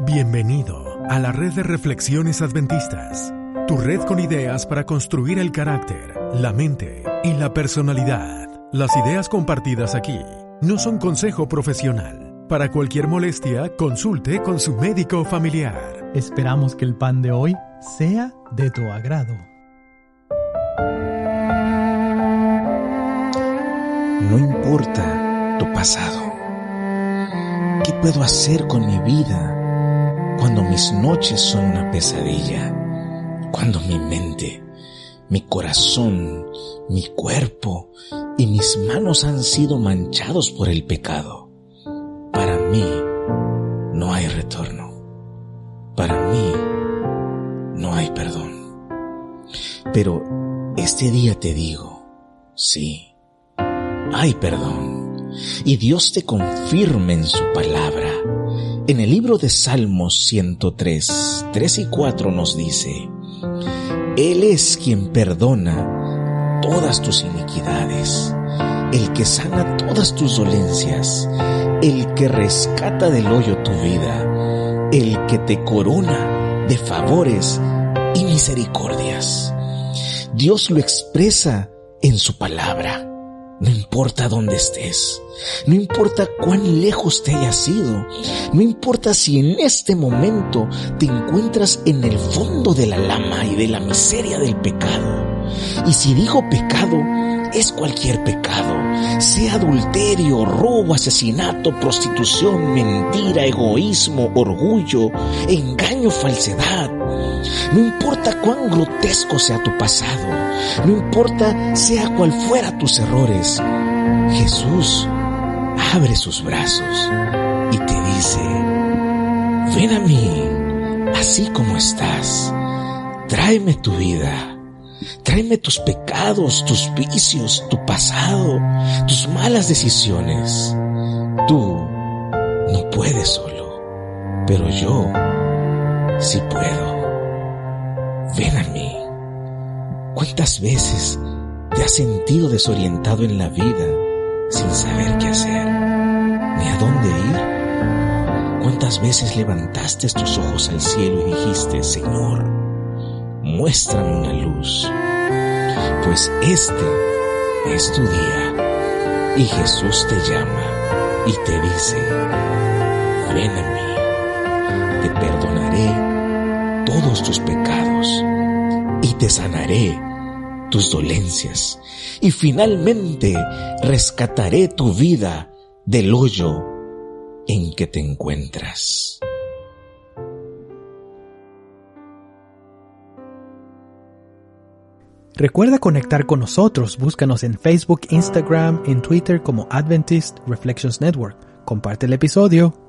Bienvenido a la red de reflexiones adventistas, tu red con ideas para construir el carácter, la mente y la personalidad. Las ideas compartidas aquí no son consejo profesional. Para cualquier molestia, consulte con su médico familiar. Esperamos que el pan de hoy sea de tu agrado. No importa tu pasado. ¿Qué puedo hacer con mi vida cuando mis noches son una pesadilla? Cuando mi mente, mi corazón, mi cuerpo y mis manos han sido manchados por el pecado. Para mí no hay retorno. Para mí no hay perdón. Pero este día te digo, sí, hay perdón. Y Dios te confirma en su palabra. En el libro de Salmos 103, 3 y 4 nos dice, Él es quien perdona todas tus iniquidades, el que sana todas tus dolencias, el que rescata del hoyo tu vida, el que te corona de favores y misericordias. Dios lo expresa en su palabra. No importa dónde estés, no importa cuán lejos te hayas ido, no importa si en este momento te encuentras en el fondo de la lama y de la miseria del pecado. Y si digo pecado, es cualquier pecado, sea adulterio, robo, asesinato, prostitución, mentira, egoísmo, orgullo, engaño, falsedad. No importa cuán grotesco sea tu pasado, no importa sea cual fuera tus errores, Jesús abre sus brazos y te dice, ven a mí, así como estás, tráeme tu vida Tráeme tus pecados, tus vicios, tu pasado, tus malas decisiones. Tú no puedes solo, pero yo sí puedo. Ven a mí. ¿Cuántas veces te has sentido desorientado en la vida sin saber qué hacer, ni a dónde ir? ¿Cuántas veces levantaste tus ojos al cielo y dijiste, Señor, muéstrame una luz, pues este es tu día y Jesús te llama y te dice, ven a mí, te tus pecados y te sanaré tus dolencias y finalmente rescataré tu vida del hoyo en que te encuentras. Recuerda conectar con nosotros, búscanos en Facebook, Instagram, en Twitter como Adventist Reflections Network. Comparte el episodio